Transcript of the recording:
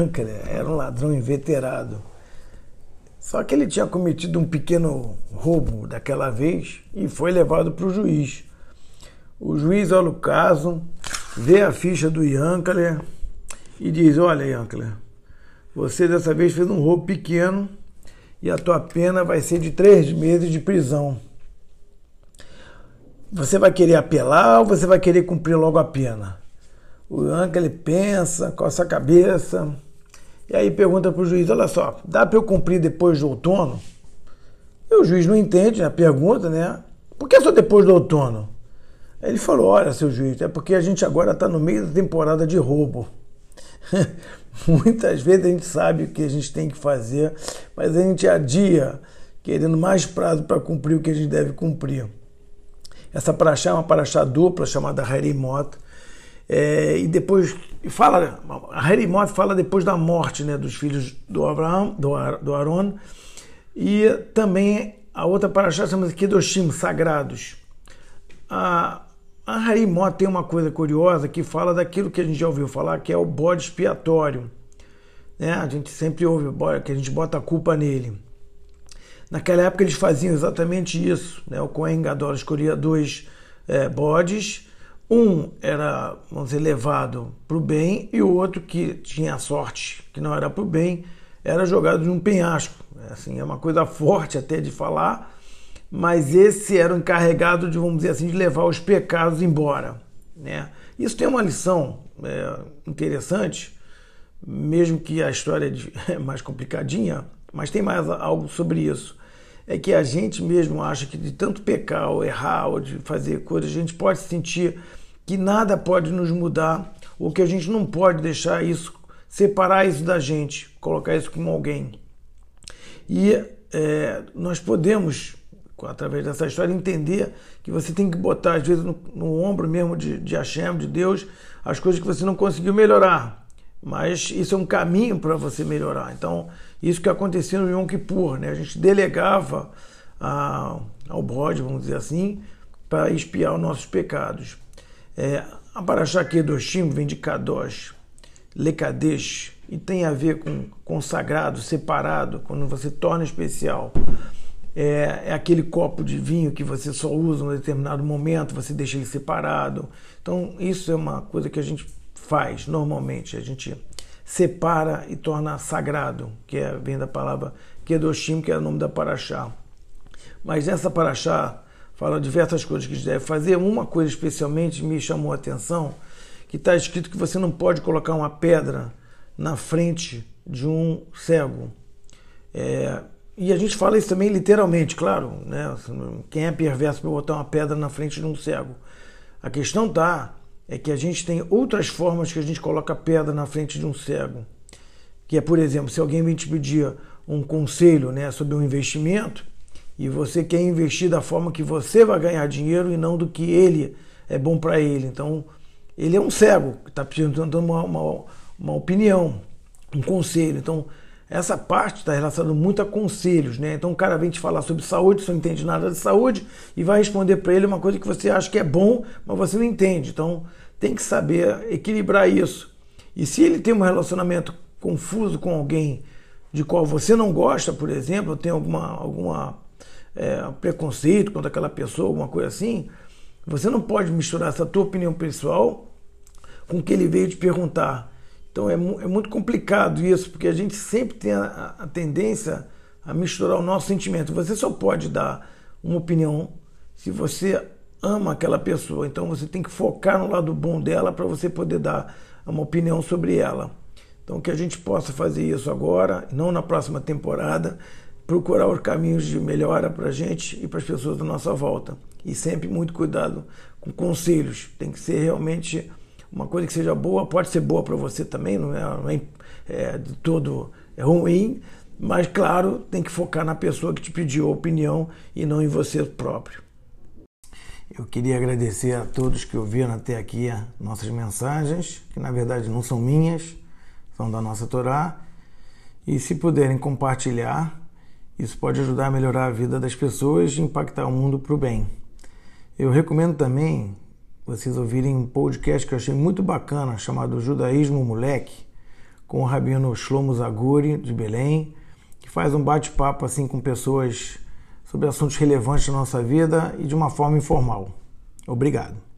Yankler era um ladrão inveterado. Só que ele tinha cometido um pequeno roubo daquela vez e foi levado para o juiz. O juiz olha o caso, vê a ficha do Yankler e diz: Olha, Yankler, você dessa vez fez um roubo pequeno e a tua pena vai ser de três meses de prisão. Você vai querer apelar ou você vai querer cumprir logo a pena? O ele pensa, coça a cabeça e aí pergunta para o juiz: Olha só, dá para eu cumprir depois do outono? E o juiz não entende a pergunta, né? Por que só depois do outono? Aí ele falou: Olha, seu juiz, é porque a gente agora está no meio da temporada de roubo. Muitas vezes a gente sabe o que a gente tem que fazer, mas a gente adia, querendo mais prazo para cumprir o que a gente deve cumprir. Essa paraxá é uma paraxá dupla chamada Harimot. É, e depois fala, a Harimot fala depois da morte né, dos filhos do Abraão, do, do Aaron. E também a outra paraxá chama-se Kedoshim, sagrados. A, a Harimó tem uma coisa curiosa que fala daquilo que a gente já ouviu falar, que é o bode expiatório. Né? A gente sempre ouve que a gente bota a culpa nele. Naquela época eles faziam exatamente isso. Né? O Cohen Gadol escolhia dois é, bodes. Um era, vamos dizer, levado para o bem e o outro que tinha sorte, que não era para o bem, era jogado num penhasco. Assim, é uma coisa forte até de falar, mas esse era o encarregado de, vamos dizer assim, de levar os pecados embora. Né? Isso tem uma lição é, interessante, mesmo que a história é mais complicadinha, mas tem mais algo sobre isso. É que a gente mesmo acha que de tanto pecar ou errar ou de fazer coisas, a gente pode sentir que nada pode nos mudar ou que a gente não pode deixar isso, separar isso da gente, colocar isso como alguém. E é, nós podemos através dessa história, entender que você tem que botar, às vezes, no, no ombro mesmo de, de Hashem, de Deus, as coisas que você não conseguiu melhorar. Mas isso é um caminho para você melhorar. Então, isso que aconteceu no Yom Kippur, né? A gente delegava a, ao bode, vamos dizer assim, para espiar os nossos pecados. É, a Parashá Kedoshim vem de Kadosh, Lekadesh, e tem a ver com consagrado, separado, quando você torna especial é, é, aquele copo de vinho que você só usa em um determinado momento, você deixa ele separado. Então, isso é uma coisa que a gente faz normalmente, a gente separa e torna sagrado, que é, vem da palavra Kedoshim, que é o nome da Paraxá. Mas nessa Paraxá fala diversas coisas que deve fazer. Uma coisa especialmente me chamou a atenção, que está escrito que você não pode colocar uma pedra na frente de um cego. É, e a gente fala isso também literalmente, claro, né? Quem é perverso para botar uma pedra na frente de um cego? A questão tá é que a gente tem outras formas que a gente coloca pedra na frente de um cego. Que é, por exemplo, se alguém vem te pedir um conselho, né, sobre um investimento e você quer investir da forma que você vai ganhar dinheiro e não do que ele é bom para ele. Então, ele é um cego que está pedindo uma, uma, uma opinião, um conselho. Então, essa parte está relacionada muito a conselhos, né? Então o cara vem te falar sobre saúde, você não entende nada de saúde e vai responder para ele uma coisa que você acha que é bom, mas você não entende. Então tem que saber equilibrar isso. E se ele tem um relacionamento confuso com alguém de qual você não gosta, por exemplo, tem alguma alguma é, preconceito contra aquela pessoa, alguma coisa assim, você não pode misturar essa tua opinião pessoal com o que ele veio te perguntar. Então é, é muito complicado isso, porque a gente sempre tem a, a tendência a misturar o nosso sentimento. Você só pode dar uma opinião se você ama aquela pessoa. Então você tem que focar no lado bom dela para você poder dar uma opinião sobre ela. Então que a gente possa fazer isso agora, não na próxima temporada, procurar os caminhos de melhora para a gente e para as pessoas da nossa volta. E sempre muito cuidado com conselhos. Tem que ser realmente uma coisa que seja boa, pode ser boa para você também, não é, não é, é de todo é ruim, mas claro, tem que focar na pessoa que te pediu a opinião e não em você próprio. Eu queria agradecer a todos que ouviram até aqui nossas mensagens, que na verdade não são minhas, são da nossa Torá. E se puderem compartilhar, isso pode ajudar a melhorar a vida das pessoas e impactar o mundo para o bem. Eu recomendo também vocês ouvirem um podcast que eu achei muito bacana, chamado Judaísmo Moleque, com o Rabino Shlomo Zaguri, de Belém, que faz um bate-papo assim com pessoas sobre assuntos relevantes da nossa vida e de uma forma informal. Obrigado.